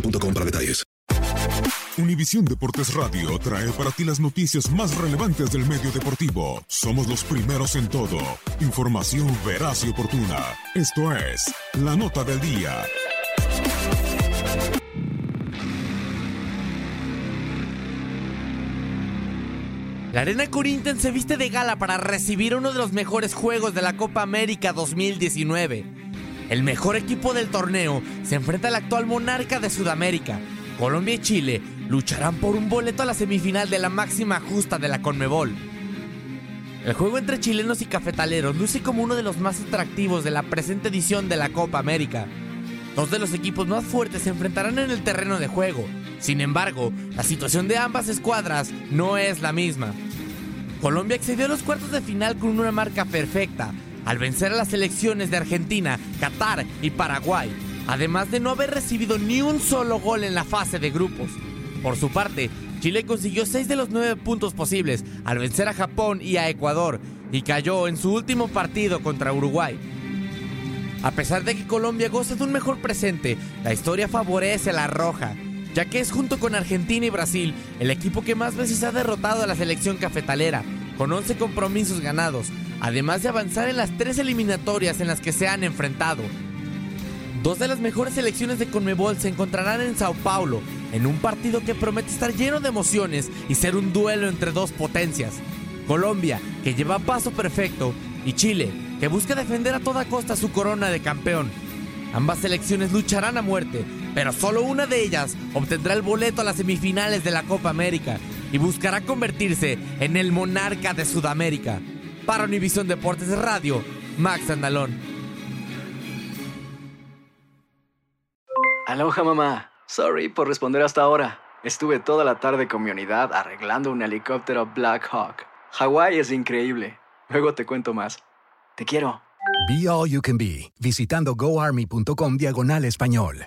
boostmobile.com. Univisión Deportes Radio trae para ti las noticias más relevantes del medio deportivo. Somos los primeros en todo. Información veraz y oportuna. Esto es La Nota del Día. La Arena Corinthians se viste de gala para recibir uno de los mejores juegos de la Copa América 2019. El mejor equipo del torneo se enfrenta al actual monarca de Sudamérica. Colombia y Chile lucharán por un boleto a la semifinal de la máxima justa de la Conmebol. El juego entre chilenos y cafetaleros luce como uno de los más atractivos de la presente edición de la Copa América. Dos de los equipos más fuertes se enfrentarán en el terreno de juego. Sin embargo, la situación de ambas escuadras no es la misma. Colombia accedió a los cuartos de final con una marca perfecta, al vencer a las selecciones de Argentina, Qatar y Paraguay, además de no haber recibido ni un solo gol en la fase de grupos. Por su parte, Chile consiguió 6 de los 9 puntos posibles al vencer a Japón y a Ecuador y cayó en su último partido contra Uruguay. A pesar de que Colombia goza de un mejor presente, la historia favorece a la Roja, ya que es junto con Argentina y Brasil el equipo que más veces ha derrotado a la selección cafetalera, con 11 compromisos ganados, además de avanzar en las tres eliminatorias en las que se han enfrentado. Dos de las mejores selecciones de Conmebol se encontrarán en Sao Paulo, en un partido que promete estar lleno de emociones y ser un duelo entre dos potencias. Colombia, que lleva paso perfecto, y Chile, que busca defender a toda costa su corona de campeón. Ambas selecciones lucharán a muerte, pero solo una de ellas obtendrá el boleto a las semifinales de la Copa América y buscará convertirse en el monarca de Sudamérica. Para Univisión Deportes Radio, Max Andalón. Aloha mamá. Sorry por responder hasta ahora. Estuve toda la tarde con mi unidad arreglando un helicóptero Black Hawk. Hawái es increíble. Luego te cuento más. Te quiero. Be All You Can Be, visitando goarmy.com diagonal español.